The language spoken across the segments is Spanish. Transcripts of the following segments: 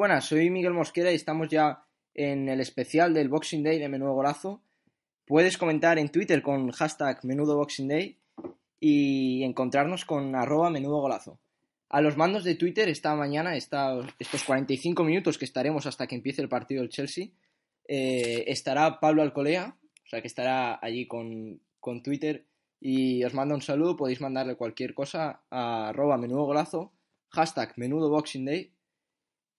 buenas, soy Miguel Mosquera y estamos ya en el especial del Boxing Day de Menudo Golazo. Puedes comentar en Twitter con hashtag Menudo Boxing Day y encontrarnos con arroba Menudo Golazo. A los mandos de Twitter esta mañana, estos 45 minutos que estaremos hasta que empiece el partido del Chelsea, eh, estará Pablo Alcolea, o sea que estará allí con, con Twitter y os mando un saludo, podéis mandarle cualquier cosa a arroba Menudo Golazo, hashtag Menudo Boxing Day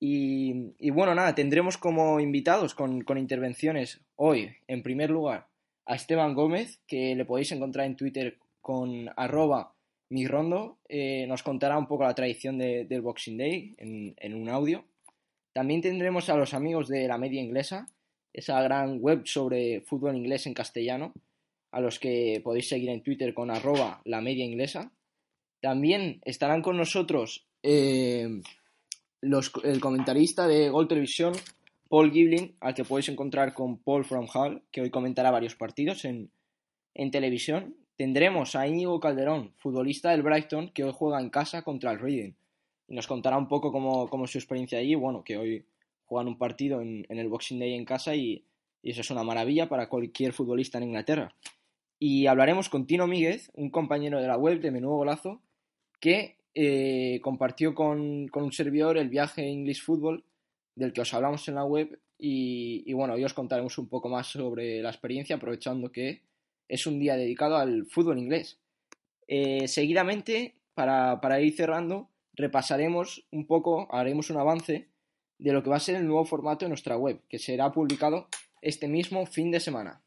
y, bueno, nada, tendremos como invitados con, intervenciones hoy, en primer lugar, a Esteban Gómez, que le podéis encontrar en Twitter con arroba mirondo. Eh, nos contará un poco la tradición del Boxing Day en, en, un audio. También tendremos a los amigos de la media inglesa, esa gran web sobre fútbol inglés en castellano, a los que podéis seguir en Twitter con arroba la media inglesa. También estarán con nosotros eh, el comentarista de Gol Televisión, Paul Giblin, al que podéis encontrar con Paul From Hall, que hoy comentará varios partidos en, televisión. Tendremos a Íñigo Calderón, futbolista del Brighton, que hoy juega en casa contra el Reading. Y nos contará un poco cómo, cómo su experiencia allí. Bueno, que hoy juegan un partido en, el Boxing Day en casa y, y, eso es una maravilla para cualquier futbolista en Inglaterra. Y hablaremos con Tino Míguez, un compañero de la web de Menudo Golazo, que eh, compartió con, un servidor el viaje English Football del que os hablamos en la web y, bueno, hoy os contaremos un poco más sobre la experiencia aprovechando que es un día dedicado al fútbol inglés. Eh, seguidamente, para, para ir cerrando, repasaremos un poco, haremos un avance de lo que va a ser el nuevo formato de nuestra web, que será publicado este mismo fin de semana.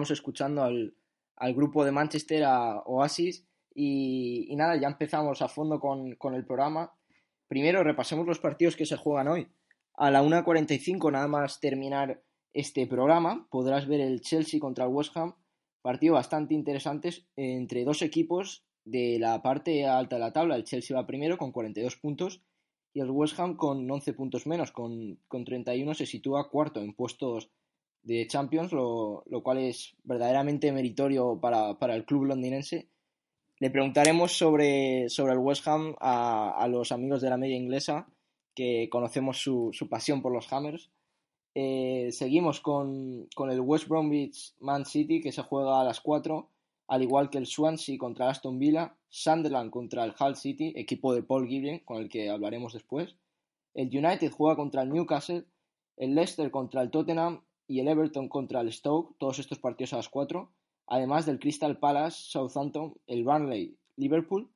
Estábamos escuchando al, grupo de Manchester, a Oasis, y, nada, ya empezamos a fondo con, el programa. Primero repasemos los partidos que se juegan hoy. A la 1.45, nada más terminar este programa, podrás ver el Chelsea contra el West Ham, partido bastante interesante entre dos equipos de la parte alta de la tabla. El Chelsea va primero con 42 puntos y el West Ham con 11 puntos menos, con, con 31 se sitúa cuarto en puestos de Champions, lo, cual es verdaderamente meritorio para, el club londinense. Le preguntaremos sobre, sobre el West Ham a, los amigos de la media inglesa, que conocemos su, pasión por los Hammers. Eh, seguimos con, el West Bromwich Man City, que se juega a las 4, al igual que el Swansea contra Aston Villa, Sunderland contra el Hull City, equipo de Paul Gibbon, con el que hablaremos después. El United juega contra el Newcastle, el Leicester contra el Tottenham y el Everton contra el Stoke, todos estos partidos a las 4, además del Crystal Palace, Southampton, el Burnley, Liverpool,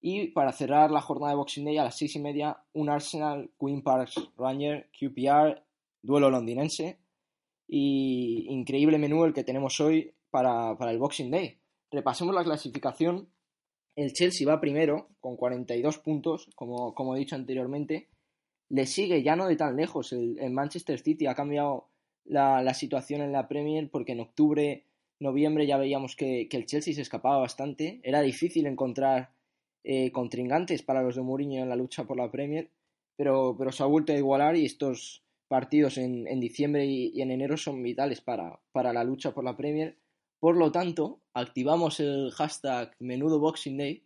y para cerrar la jornada de Boxing Day a las 6 y media, un Arsenal, Queen Parks, Ranger, QPR, duelo londinense, y increíble menú el que tenemos hoy para, el Boxing Day. Repasemos la clasificación. El Chelsea va primero con 42 puntos, como, como he dicho anteriormente. le sigue ya no de tan lejos. El, Manchester City ha cambiado la, situación en la Premier porque en octubre, noviembre ya veíamos que, el Chelsea se escapaba bastante. Era difícil encontrar eh, contrincantes para los de Mourinho en la lucha por la Premier, pero, pero se ha vuelto a igualar y estos partidos en, diciembre y, en enero son vitales para, para la lucha por la Premier. Por lo tanto, activamos el hashtag menudo Boxing Day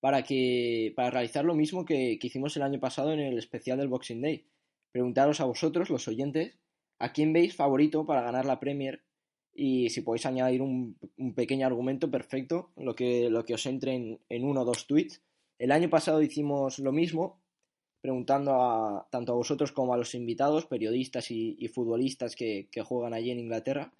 para, que, para realizar lo mismo que, hicimos el año pasado en el especial del Boxing Day. Preguntaros a vosotros, los oyentes, a quién veis favorito para ganar la Premier y si podéis añadir un, pequeño argumento perfecto, lo que, lo que os entre en, uno o dos tweets. El año pasado hicimos lo mismo, preguntando a, tanto a vosotros como a los invitados, periodistas y, futbolistas que, juegan allí en Inglaterra.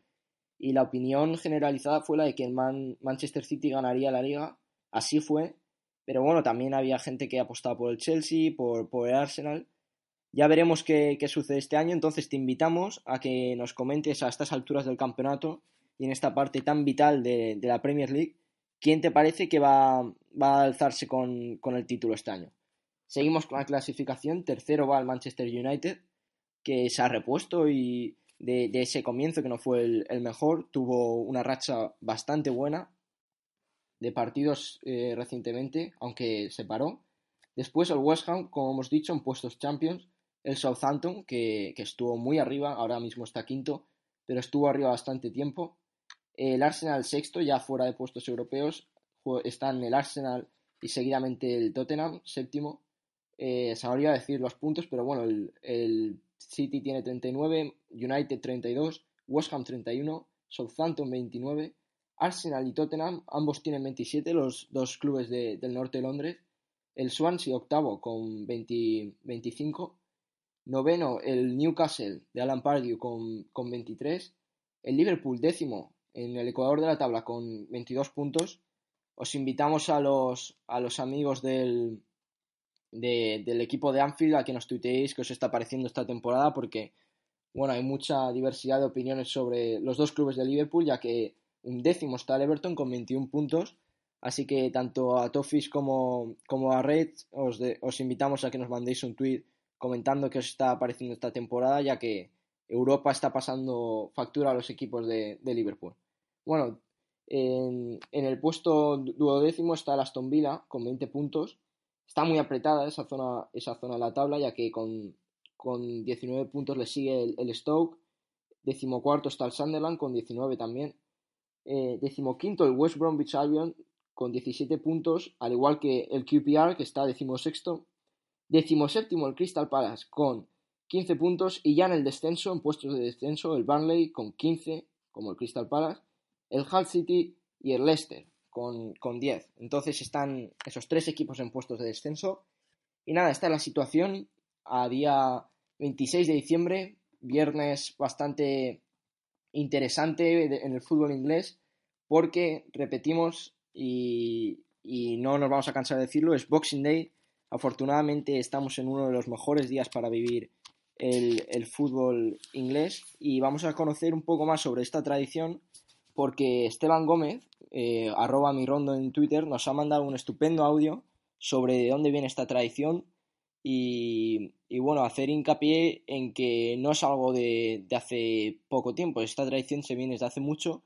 Y la opinión generalizada fue la de que el Manchester City ganaría la liga. Así fue, pero bueno, también había gente que apostaba por el Chelsea, por, por el Arsenal. Ya veremos qué, sucede este año, entonces te invitamos a que nos comentes a estas alturas del campeonato y en esta parte tan vital de, la Premier League, quién te parece que va, a alzarse con, el título este año. Seguimos con la clasificación, tercero va el Manchester United, que se ha repuesto y de, ese comienzo que no fue el mejor, tuvo una racha bastante buena, de partidos eh, recientemente, aunque se paró. Después el West Ham, como hemos dicho, en puestos Champions. El Southampton, que, estuvo muy arriba, ahora mismo está quinto, pero estuvo arriba bastante tiempo. El Arsenal sexto, ya fuera de puestos europeos, están el Arsenal y seguidamente el Tottenham séptimo. Eh, se me decir los puntos, pero bueno, el, el City tiene 39, United 32, West Ham 31, Southampton 29, Arsenal y Tottenham, ambos tienen 27, los dos clubes del norte de Londres. El Swansea octavo con 25. Noveno el Newcastle de Alan Pardew con, con 23. El Liverpool décimo en el ecuador de la tabla con 22 puntos. Os invitamos a los, a los amigos del, del equipo de Anfield a que nos tuiteéis qué os está pareciendo esta temporada porque bueno, hay mucha diversidad de opiniones sobre los dos clubes de Liverpool ya que un décimo está el Everton con 21 puntos. Así que tanto a Toffees como, como a Red os, os invitamos a que nos mandéis un tweet comentando qué os está pareciendo esta temporada, ya que Europa está pasando factura a los equipos de, Liverpool. Bueno, en, el puesto duodécimo está el Aston Villa con 20 puntos. Está muy apretada esa zona, esa zona de la tabla, ya que con, con 19 puntos le sigue el, Stoke. Decimocuarto está el Sunderland con 19 también. Eh, decimoquinto el West Bromwich Albion con 17 puntos, al igual que el QPR que está decimosexto. Decimoséptimo el Crystal Palace con 15 puntos y ya en el descenso, en puestos de descenso, el Burnley con 15, como el Crystal Palace, el Hull City y el Leicester con, con 10. Entonces están esos tres equipos en puestos de descenso. Y nada, esta es la situación a día 26 de diciembre, viernes bastante interesante en el fútbol inglés porque, repetimos, y, no nos vamos a cansar de decirlo, es Boxing Day. Afortunadamente estamos en uno de los mejores días para vivir el, fútbol inglés y vamos a conocer un poco más sobre esta tradición porque Esteban Gómez, eh, arroba mi rondo en Twitter, nos ha mandado un estupendo audio sobre de dónde viene esta tradición y, bueno, hacer hincapié en que no es algo de, hace poco tiempo, esta tradición se viene desde hace mucho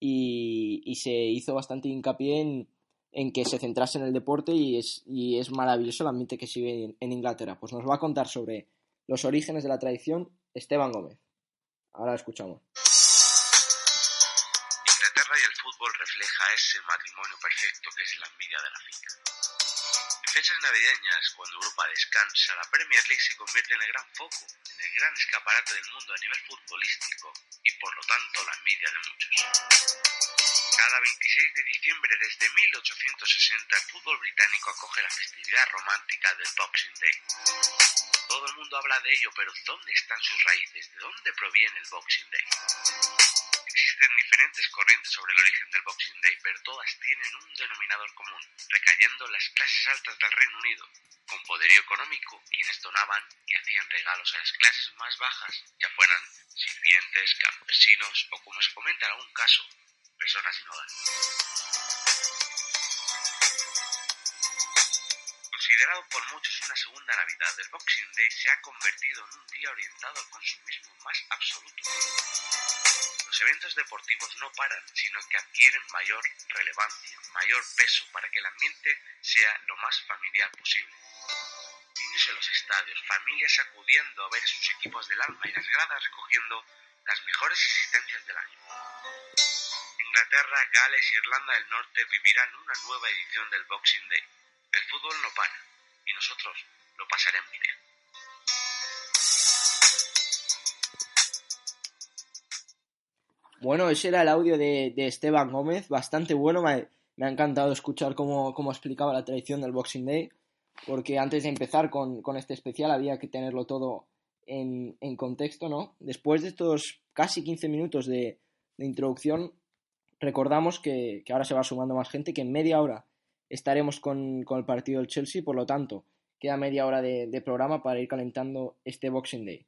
y, se hizo bastante hincapié en, que se centrase en el deporte y es, y es maravilloso el ambiente que sigue en, en Inglaterra. Pues nos va a contar sobre los orígenes de la tradición Esteban Gómez. Ahora escuchamos. Inglaterra y el fútbol refleja ese matrimonio perfecto que es la envidia de la finca fechas navideñas, cuando Europa descansa, la Premier League se convierte en el gran foco, en el gran escaparate del mundo a nivel futbolístico y por lo tanto la envidia de muchos. Cada 26 de diciembre desde 1860 el fútbol británico acoge la festividad romántica del Boxing Day. Todo el mundo habla de ello, pero ¿dónde están sus raíces? ¿De dónde proviene el Boxing Day? Existen diferentes corrientes sobre el origen del Boxing Day, pero todas tienen un denominador común, recayendo en las clases altas del Reino Unido, con poderío económico, quienes donaban y hacían regalos a las clases más bajas, ya fueran sirvientes, campesinos o, como se comenta en algún caso, personas sin hogar. Considerado por muchos una segunda Navidad, el Boxing Day se ha convertido en un día orientado al consumismo más absoluto. Los eventos deportivos no paran, sino que adquieren mayor relevancia, mayor peso para que el ambiente sea lo más familiar posible. Niños en los estadios, familias acudiendo a ver sus equipos del alma y las gradas recogiendo las mejores existencias del año. Inglaterra, Gales y Irlanda del Norte vivirán una nueva edición del Boxing Day. El fútbol no para y nosotros lo pasaremos bien. Bueno, ese era el audio de, Esteban Gómez, bastante bueno. Me, ha encantado escuchar cómo, explicaba la tradición del Boxing Day, porque antes de empezar con, este especial había que tenerlo todo en, contexto, ¿no? Después de estos casi 15 minutos de, introducción, recordamos que, ahora se va sumando más gente, que en media hora estaremos con, el partido del Chelsea, por lo tanto, queda media hora de, programa para ir calentando este Boxing Day.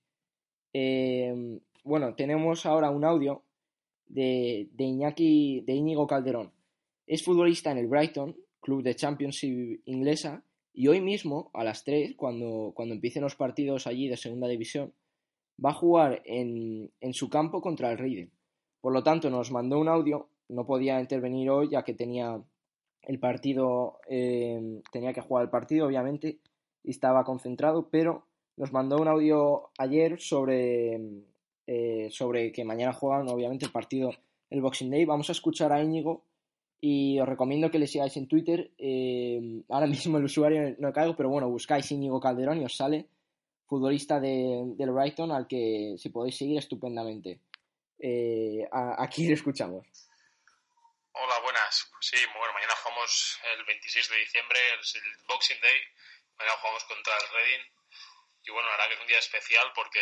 Eh, bueno, tenemos ahora un audio de, Iñaki, de Íñigo Calderón. Es futbolista en el Brighton, club de Championship inglesa, y hoy mismo, a las 3, cuando, cuando empiecen los partidos allí de segunda división, va a jugar en, su campo contra el Reiden. Por lo tanto, nos mandó un audio, no podía intervenir hoy ya que tenía el partido, eh, tenía que jugar el partido, obviamente, y estaba concentrado, pero nos mandó un audio ayer sobre, eh, sobre que mañana juegan obviamente el partido el Boxing Day. Vamos a escuchar a Íñigo y os recomiendo que le sigáis en Twitter. Eh, ahora mismo el usuario no caigo, pero bueno, buscáis Íñigo Calderón y os sale futbolista de, del Brighton al que si podéis seguir estupendamente. Eh, aquí le escuchamos. Hola, buenas. Sí, bueno, mañana jugamos el 26 de diciembre, es el Boxing Day. Mañana jugamos contra el Reading y bueno, verdad que es un día especial porque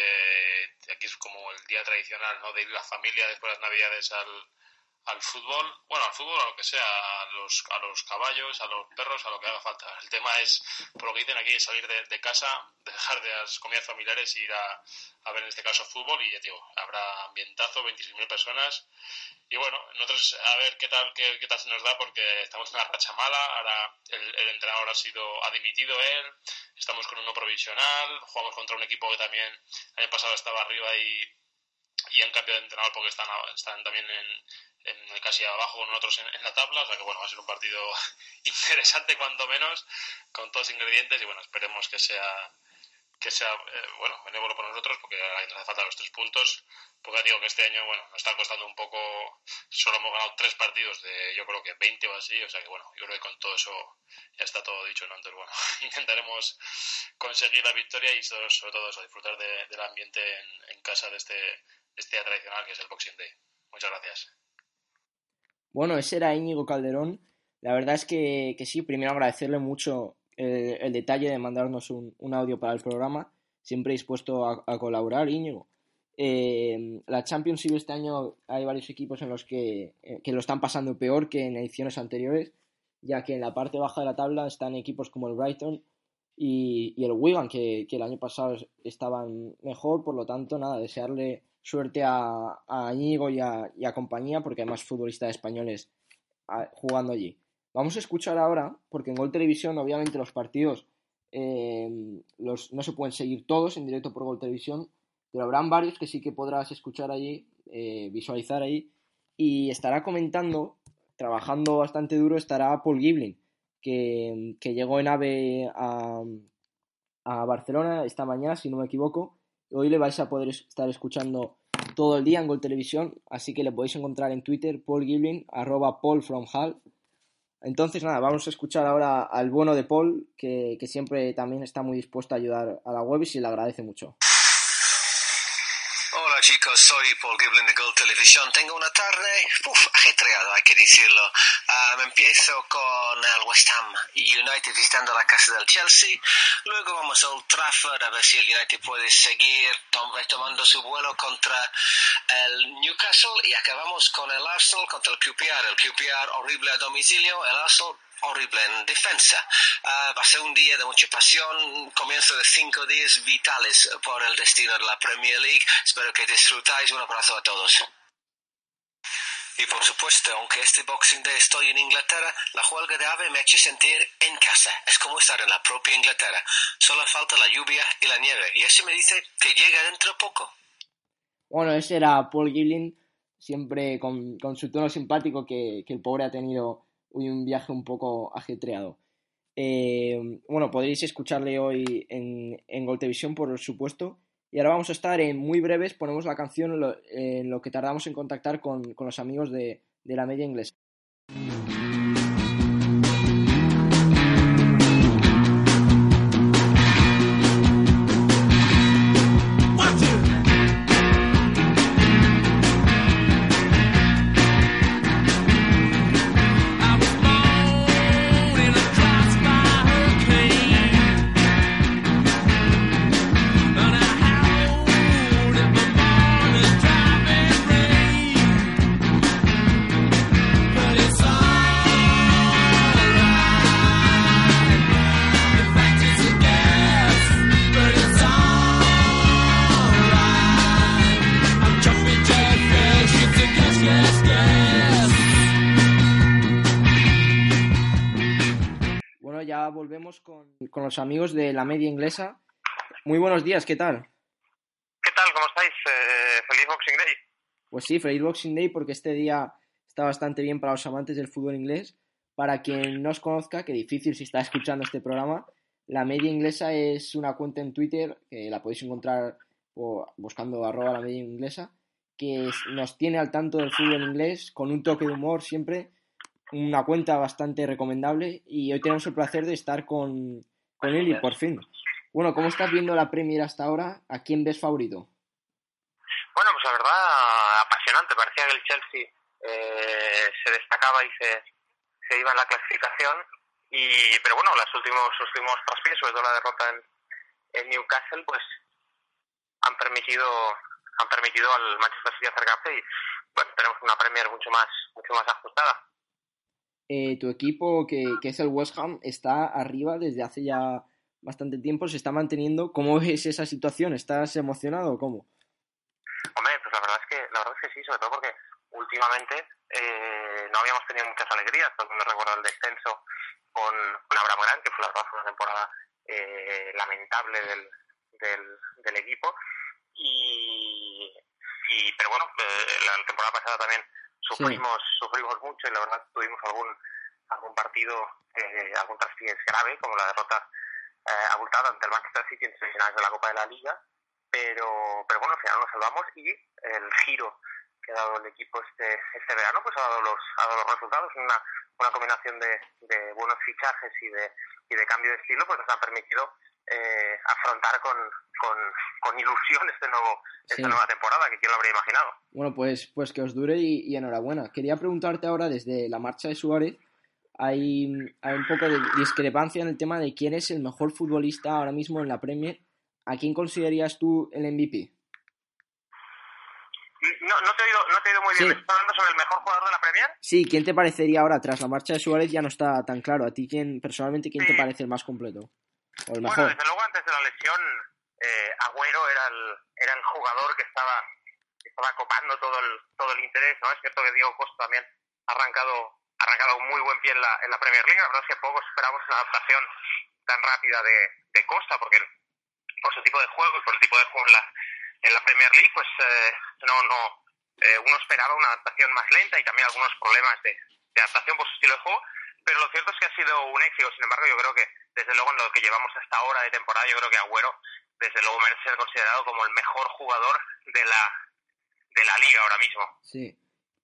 aquí es como el día tradicional, ¿no? De ir la familia después de las navidades al, al fútbol, bueno, al fútbol, a lo que sea, a los, a los caballos, a los perros, a lo que haga falta. El tema es, por lo que dicen aquí, es salir de, casa, dejar de las comidas familiares e ir a, a, ver en este caso fútbol. Y ya digo, habrá ambientazo, 26.000 personas. Y bueno, nosotros a ver qué tal, qué, qué, tal se nos da porque estamos en una racha mala, ahora el, el, entrenador ha sido, ha dimitido él, estamos con uno provisional, jugamos contra un equipo que también el año pasado estaba arriba y, y han cambiado de entrenador porque están, están también en, en casi abajo con nosotros en, la tabla, o sea que bueno, va a ser un partido interesante cuanto menos, con todos los ingredientes y bueno, esperemos que sea que sea eh, bueno benévolo para nosotros porque ahí nos hace falta los tres puntos porque digo que este año bueno nos está costando un poco solo hemos ganado tres partidos de yo creo que 20 o así o sea que bueno yo creo que con todo eso ya está todo dicho ¿no? entonces bueno intentaremos conseguir la victoria y sobre, todo eso disfrutar del ambiente en, en casa de este, de este día tradicional que es el Boxing Day muchas gracias bueno, ese era Íñigo Calderón. La verdad es que, sí, primero agradecerle mucho el, detalle de mandarnos un, audio para el programa. Siempre dispuesto a, colaborar, Íñigo. Eh, la Championship este año hay varios equipos en los que, eh, lo están pasando peor que en ediciones anteriores, ya que en la parte baja de la tabla están equipos como el Brighton y, el Wigan, que, que, el año pasado estaban mejor, por lo tanto, nada, desearle suerte a, a y a, compañía, porque hay más futbolistas españoles ah, jugando allí. Vamos a escuchar ahora, porque en Gol Televisión, obviamente, los partidos eh, los, no se pueden seguir todos en directo por Gol Televisión, pero habrán varios que sí que podrás escuchar allí, eh, visualizar ahí, y estará comentando, trabajando bastante duro, estará Paul Giblin, que, que llegó en AVE a Barcelona esta mañana, si no me equivoco, Hoy le vais a poder estar escuchando todo el día en Gol Televisión, así que le podéis encontrar en Twitter, Paul Giblin, arroba Paul from Hall. Entonces, nada, vamos a escuchar ahora al bueno de Paul, que, que siempre también está muy dispuesto a ayudar a la web y se le agradece mucho chicos, soy Paul Giblin de Gold Television. Tengo una tarde uf, ajetreada, hay que decirlo. Um, empiezo con el West Ham United visitando la casa del Chelsea. Luego vamos a Old Trafford a ver si el United puede seguir tomando su vuelo contra el Newcastle. Y acabamos con el Arsenal contra el QPR. El QPR horrible a domicilio, el Arsenal horrible en defensa. Uh, va a ser un día de mucha pasión, comienzo de cinco días vitales por el destino de la Premier League. Espero que disfrutáis. Un abrazo a todos. Y por supuesto, aunque este Boxing Day estoy en Inglaterra, la huelga de ave me ha hecho sentir en casa. Es como estar en la propia Inglaterra. Solo falta la lluvia y la nieve. Y ese me dice que llega dentro de poco. Bueno, ese era Paul Gilling, siempre con, su tono simpático que, el pobre ha tenido hoy un viaje un poco ajetreado. Eh, bueno, podréis escucharle hoy en, en Gol Televisión, por supuesto. Y ahora vamos a estar en muy breves, ponemos la canción en lo, que tardamos en contactar con, los amigos de, de la media inglesa. Los amigos de la media inglesa. Muy buenos días, ¿qué tal? ¿Qué tal? ¿Cómo estáis? Eh, feliz Boxing Day. Pues sí, feliz Boxing Day porque este día está bastante bien para los amantes del fútbol inglés. Para quien no os conozca, que difícil si está escuchando este programa, la media inglesa es una cuenta en Twitter que la podéis encontrar buscando arroba la media inglesa, que nos tiene al tanto del fútbol inglés con un toque de humor siempre una cuenta bastante recomendable y hoy tenemos el placer de estar con, con él y por fin. Bueno, ¿cómo estás viendo la Premier hasta ahora? ¿A quién ves favorito? Bueno, pues la verdad, apasionante. Parecía que el Chelsea eh, se destacaba y se, iba en la clasificación. Y, pero bueno, los últimos, los últimos traspiés, sobre todo la derrota en, en, Newcastle, pues han permitido han permitido al Manchester City acercarse y bueno, tenemos una Premier mucho más mucho más ajustada. Eh, tu equipo, que, que, es el West Ham, está arriba desde hace ya bastante tiempo, se está manteniendo. ¿Cómo ves esa situación? ¿Estás emocionado o cómo? Hombre, pues la verdad es que, la verdad es que sí, sobre todo porque últimamente eh, no habíamos tenido muchas alegrías. Todo el mundo recuerda el descenso con, con Abraham Grant, que fue la verdad una temporada eh, lamentable del, del, del, equipo. Y, y pero bueno, la temporada pasada también sufrimos sufrimos mucho y la verdad tuvimos algún algún partido eh, algún traspiés grave como la derrota eh, abultada ante el Manchester City en semifinales de la Copa de la Liga pero pero bueno al final nos salvamos y el giro que ha dado el equipo este este verano pues ha dado los ha dado los resultados. Una una combinación de, de buenos fichajes y de y de cambio de estilo pues nos ha permitido eh, afrontar con, con, ilusión este nuevo, esta nueva temporada, que quién lo habría imaginado. Bueno, pues, pues que os dure y, enhorabuena. Quería preguntarte ahora, desde la marcha de Suárez, hay, hay un poco de discrepancia en el tema de quién es el mejor futbolista ahora mismo en la Premier. ¿A quién considerarías tú el MVP? No, no, te, he oído, no te he oído muy bien. ¿Estás hablando sobre el mejor jugador de la Premier? Sí, ¿quién te parecería ahora, tras la marcha de Suárez, ya no está tan claro? ¿A ti, quién, personalmente, quién te parece el más completo? Bueno, desde luego antes de la lesión, eh, Agüero era el, era el jugador que estaba, estaba copando todo el, todo el interés, ¿no? Es cierto que Diego Costa también ha arrancado, ha arrancado un muy buen pie en la, en la Premier League, la verdad es que poco esperamos una adaptación tan rápida de, de Costa, porque por su tipo de juego y por el tipo de juego en la, en la Premier League, pues eh, no, no, eh, uno esperaba una adaptación más lenta y también algunos problemas de, de adaptación por su estilo de juego, pero lo cierto es que ha sido un éxito, sin embargo yo creo que desde luego en lo que llevamos hasta ahora de temporada, yo creo que Agüero, desde luego merece ser considerado como el mejor jugador de la, de la liga ahora mismo. Sí.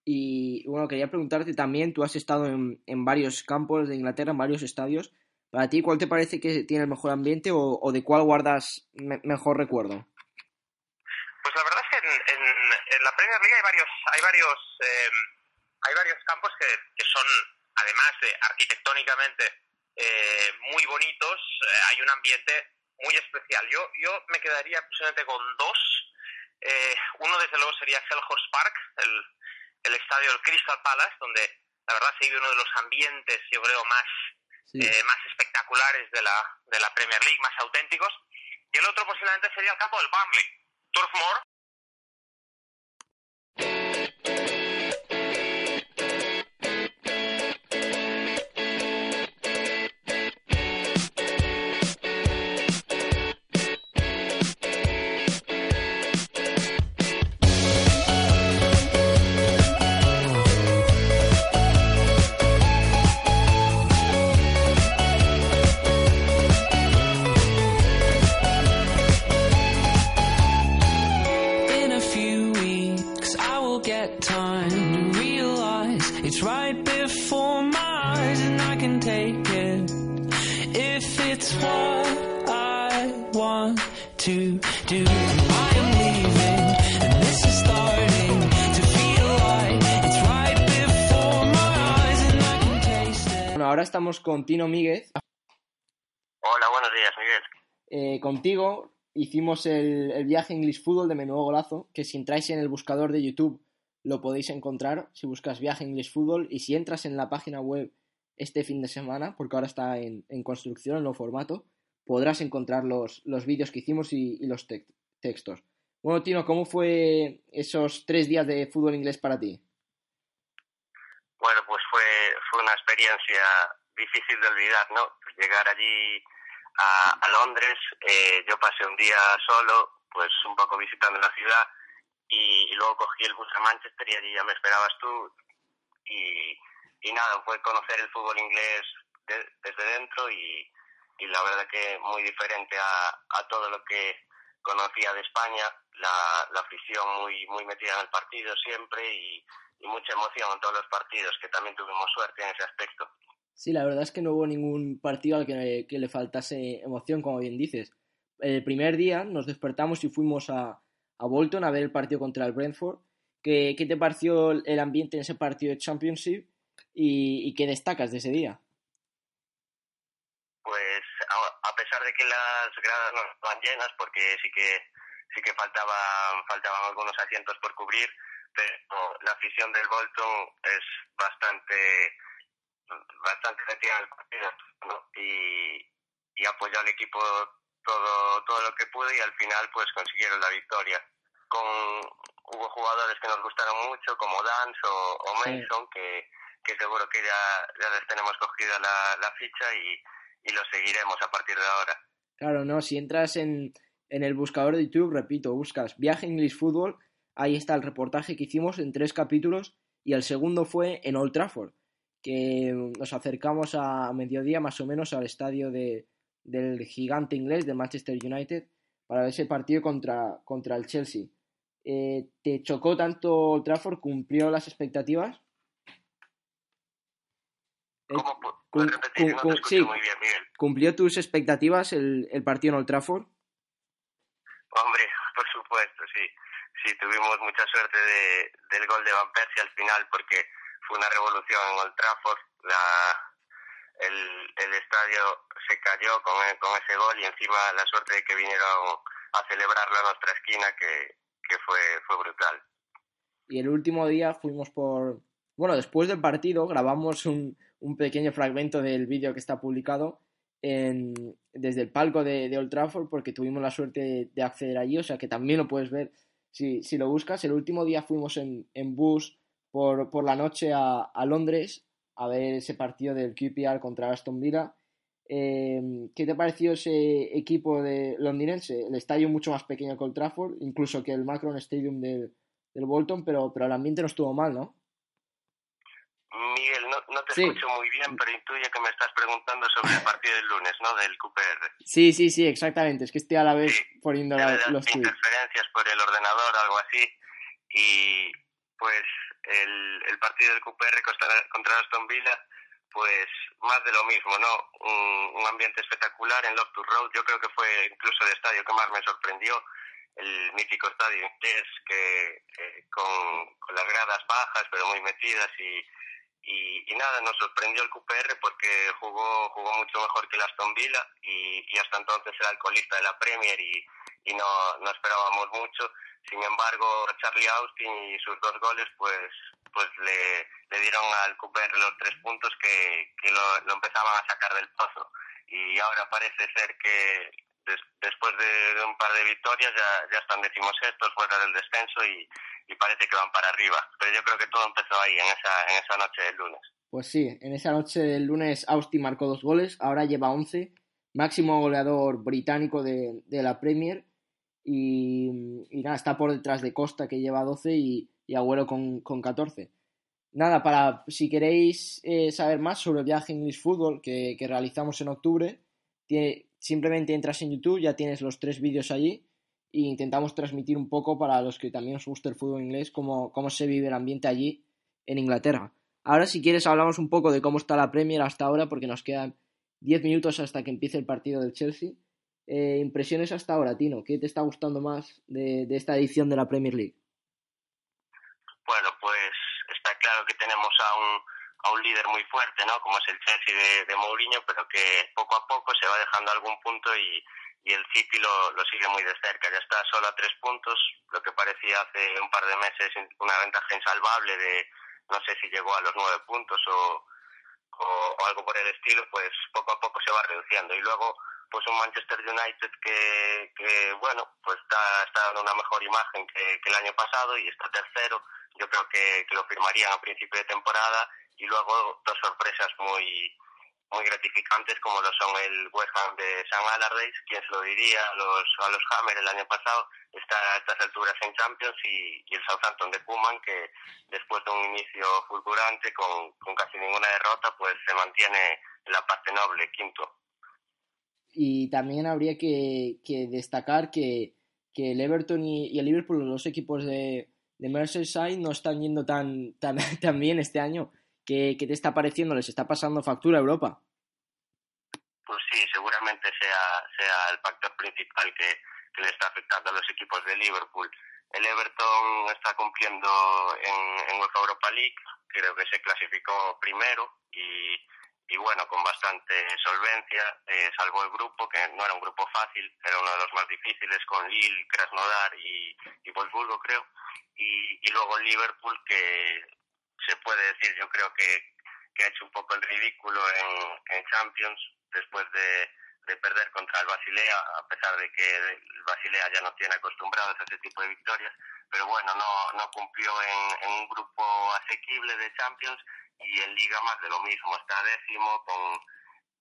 Y bueno, quería preguntarte también, tú has estado en, en varios campos de Inglaterra, en varios estadios. Para ti, ¿cuál te parece que tiene el mejor ambiente o, o de cuál guardas mejor recuerdo? Pues la verdad es que en, en, la Premier League hay varios, hay varios, eh, hay varios campos que, que son, además de arquitectónicamente eh, muy bonitos, eh, hay un ambiente muy especial. Yo, yo me quedaría posiblemente con dos. Eh, uno, desde luego, sería Selhurst Park, el, el estadio del Crystal Palace, donde la verdad se vive uno de los ambientes, yo creo, más, eh, más espectaculares de la, de la Premier League, más auténticos. Y el otro posiblemente sería el campo del Burnley, Turf Moor, con Tino Míguez. Hola, buenos días, Miguel. Eh, contigo hicimos el, el viaje English Football de Menudo Golazo, que si entráis en el buscador de YouTube lo podéis encontrar si buscas viaje English Football y si entras en la página web este fin de semana, porque ahora está en, en construcción, en nuevo formato, podrás encontrar los, los vídeos que hicimos y, y los textos. Bueno, Tino, ¿cómo fue esos tres días de fútbol inglés para ti? Bueno, pues fue, fue una experiencia difícil de olvidar, ¿no? Llegar allí a, a Londres, eh, yo pasé un día solo, pues un poco visitando la ciudad y, luego cogí el bus a Manchester y allí ya me esperabas tú y, nada, fue conocer el fútbol inglés de- desde dentro y, la verdad que muy diferente a, a todo lo que conocía de España, la, afición muy, muy metida en el partido siempre y mucha emoción en todos los partidos, que también tuvimos suerte en ese aspecto. Sí, la verdad es que no hubo ningún partido al que, que le faltase emoción, como bien dices. El primer día nos despertamos y fuimos a, a Bolton a ver el partido contra el Brentford. ¿Qué, qué te pareció el ambiente en ese partido de Championship y, y qué destacas de ese día? Pues a, a pesar de que las gradas no estaban llenas, porque sí que sí que faltaban faltaban algunos asientos por cubrir, pero la afición del Bolton es bastante bastante metida en el partido ¿no? y, y apoyó al equipo todo todo lo que pudo y al final pues consiguieron la victoria con hubo jugadores que nos gustaron mucho como Dance o, o Sí. Mason que, que seguro que ya, ya les tenemos cogida la, la ficha y, y lo seguiremos a partir de ahora. Claro, no, si entras en, en el buscador de YouTube, repito, buscas Viaje English Football, ahí está el reportaje que hicimos en tres capítulos y el segundo fue en Old Trafford, que nos acercamos a mediodía más o menos al estadio de, del gigante inglés de Manchester United para ver ese partido contra, contra el Chelsea. Eh, ¿Te chocó tanto Old Trafford? ¿Cumplió las expectativas? Eh, ¿Cómo repetir? no sí. muy bien, Miguel. ¿Cumplió tus expectativas el, el partido en Old Trafford? Hombre, por supuesto, sí. Sí, tuvimos mucha suerte de, del gol de Van Persie al final porque fue una revolución en Old Trafford. La, el, el estadio se cayó con, con ese gol y encima la suerte de que vinieron a celebrarlo a nuestra esquina que, que fue, fue brutal. y el último día fuimos por... Bueno, después del partido grabamos un, un pequeño fragmento del vídeo que está publicado en, desde el palco de, de Old Trafford porque tuvimos la suerte de, de acceder allí, o sea que también lo puedes ver si, si lo buscas. El último día fuimos en, en bus por, por la noche a, a Londres a ver ese partido del QPR contra Aston Villa. Eh, ¿Qué te pareció ese equipo de londinense? El estadio mucho más pequeño que Old Trafford, incluso que el Macron Stadium del, del Bolton, pero, pero el ambiente no estuvo mal, ¿no? Miguel, no, no te Sí. escucho muy bien, pero intuye que me estás preguntando sobre el partido del lunes, ¿no? Del QPR. Sí, sí, sí, exactamente. Es que estoy a la vez Sí, poniendo la- los interferencias por el ordenador o algo así. Y pues el, partido del QPR contra, Aston Villa, pues más de lo mismo, ¿no? Un, ambiente espectacular en Loftus Road. Yo creo que fue incluso el estadio que más me sorprendió. El mítico estadio inglés que con, con las gradas bajas pero muy metidas y, y, y nada, nos sorprendió el QPR porque jugó jugó mucho mejor que el Aston Villa y, y hasta entonces era el colista de la Premier y, y no, no esperábamos mucho. Sin embargo, Charlie Austin y sus dos goles pues pues le, le dieron al QPR los tres puntos que, que lo, lo empezaban a sacar del pozo. Y ahora parece ser que des- después de, de un par de victorias ya, ya están decimosextos fuera del descenso y, y parece que van para arriba. Pero yo creo que todo empezó ahí, en esa, en esa noche del lunes. Pues sí, en esa noche del lunes Austin marcó dos goles, ahora lleva 11, máximo goleador británico de, de la Premier y, y nada, está por detrás de Costa que lleva 12 y, y Agüero con, con 14. Nada, para si queréis eh, saber más sobre el viaje English Football que, que realizamos en octubre, tiene- simplemente entras en YouTube, ya tienes los tres vídeos allí e intentamos transmitir un poco para los que también os gusta el fútbol inglés cómo, cómo se vive el ambiente allí en Inglaterra. Ahora, si quieres, hablamos un poco de cómo está la Premier hasta ahora, porque nos quedan 10 minutos hasta que empiece el partido del Chelsea. Eh, impresiones hasta ahora, Tino. ¿Qué te está gustando más de, esta edición de la Premier League? Bueno, pues está claro que tenemos a un, a un líder muy fuerte, ¿no? Como es el Chelsea de, de Mourinho, pero que poco a poco se va dejando algún punto y, y el City lo, lo sigue muy de cerca. Ya está solo a tres puntos, lo que parecía hace un par de meses una ventaja insalvable de no sé si llegó a los nueve puntos o, o, o, algo por el estilo, pues poco a poco se va reduciendo. Y luego, pues un Manchester United que, bueno, pues está, dando una mejor imagen que, el año pasado y está tercero. Yo creo que, lo firmarían a principio de temporada y luego dos sorpresas muy muy gratificantes como lo son el West Ham de San Allardyce, quien se lo diría a los, a los Hammer el año pasado, está a estas alturas en Champions y, y el Southampton de Kuman que después de un inicio fulgurante con, con casi ninguna derrota pues se mantiene en la parte noble, quinto. Y también habría que, que destacar que, que el Everton y, el Liverpool, los equipos de, de Merseyside, no están yendo tan, tan, tan bien este año. ¿Qué, ¿Qué, te está pareciendo? ¿Les está pasando factura a Europa? Pues sí, seguramente sea, sea el factor principal que, que le está afectando a los equipos de Liverpool. El Everton está cumpliendo en, en Europa League, creo que se clasificó primero y, y bueno, con bastante solvencia, eh, el grupo, que no era un grupo fácil, era uno de los más difíciles, con Lille, Krasnodar y, y Wolfsburgo, creo. Y, y luego Liverpool, que se puede decir, yo creo que, que ha hecho un poco el ridículo en, en Champions después de, de perder contra el Basilea, a pesar de que el Basilea ya no tiene acostumbrados a ese tipo de victorias, pero bueno, no, no cumplió en, en un grupo asequible de Champions y en Liga más de lo mismo, está décimo con,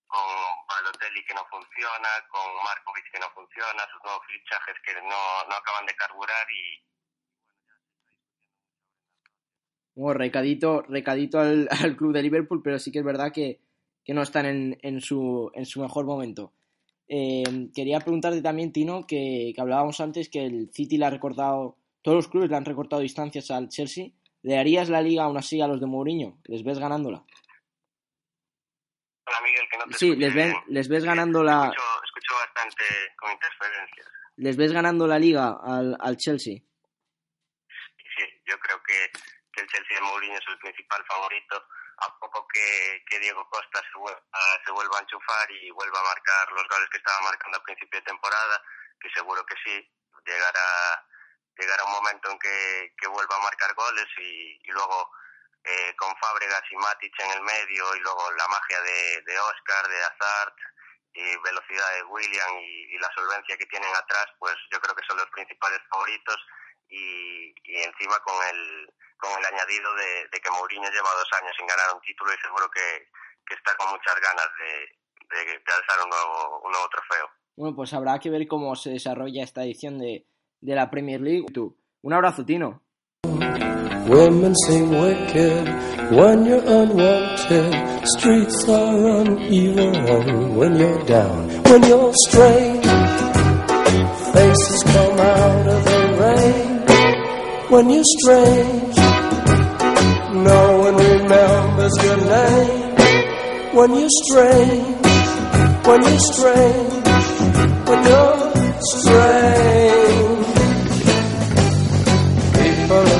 con Balotelli que no funciona, con Markovic que no funciona, sus nuevos fichajes que no, no acaban de carburar y, bueno, recadito, recadito al, al, club de Liverpool, pero sí que es verdad que, que no están en, en, su, en su mejor momento. Eh, quería preguntarte también, Tino, que, que, hablábamos antes que el City le ha recortado, todos los clubes le han recortado distancias al Chelsea. ¿Le harías la liga aún así a los de Mourinho? ¿Les ves ganándola? Hola Miguel, que no te Sí, les, ven, les ves ganando la... Escucho, escucho, bastante con interferencias. ¿Les ves ganando la liga al, al Chelsea? Sí, yo creo que, que el Chelsea de Mourinho es el principal favorito a poco que, que Diego Costa se vuelva, se vuelva a enchufar y vuelva a marcar los goles que estaba marcando a principio de temporada, que seguro que sí, llegará, llegará un momento en que, que vuelva a marcar goles y, luego eh, con Fábregas y Matic en el medio y luego la magia de, de Oscar, de Hazard y velocidad de William y, la solvencia que tienen atrás, pues yo creo que son los principales favoritos y, y encima con el con el añadido de, de, que Mourinho lleva dos años sin ganar un título y seguro que, que está con muchas ganas de, de, de, alzar un nuevo, un nuevo trofeo. Bueno, pues habrá que ver cómo se desarrolla esta edición de, de la Premier League. Un abrazo, Tino. Women seem wicked when you're unwanted. Streets are uneven when you're down. When you're strange, faces come out of the rain. When you're strange, no one remembers your name. When you're strange, when you're strange, when you're strange.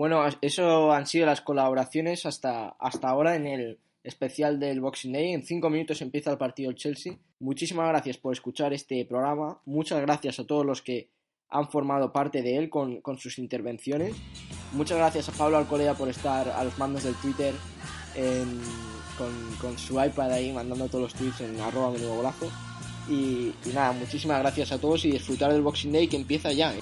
Bueno, eso han sido las colaboraciones hasta, hasta ahora en el especial del Boxing Day. En cinco minutos empieza el partido del Chelsea. Muchísimas gracias por escuchar este programa. Muchas gracias a todos los que han formado parte de él con, con sus intervenciones. Muchas gracias a Pablo Alcolea por estar a los mandos del Twitter con, con, su iPad ahí mandando todos los tweets en arroba menudo golazo. Y, y nada, muchísimas gracias a todos y disfrutar del Boxing Day que empieza ya. ¿eh?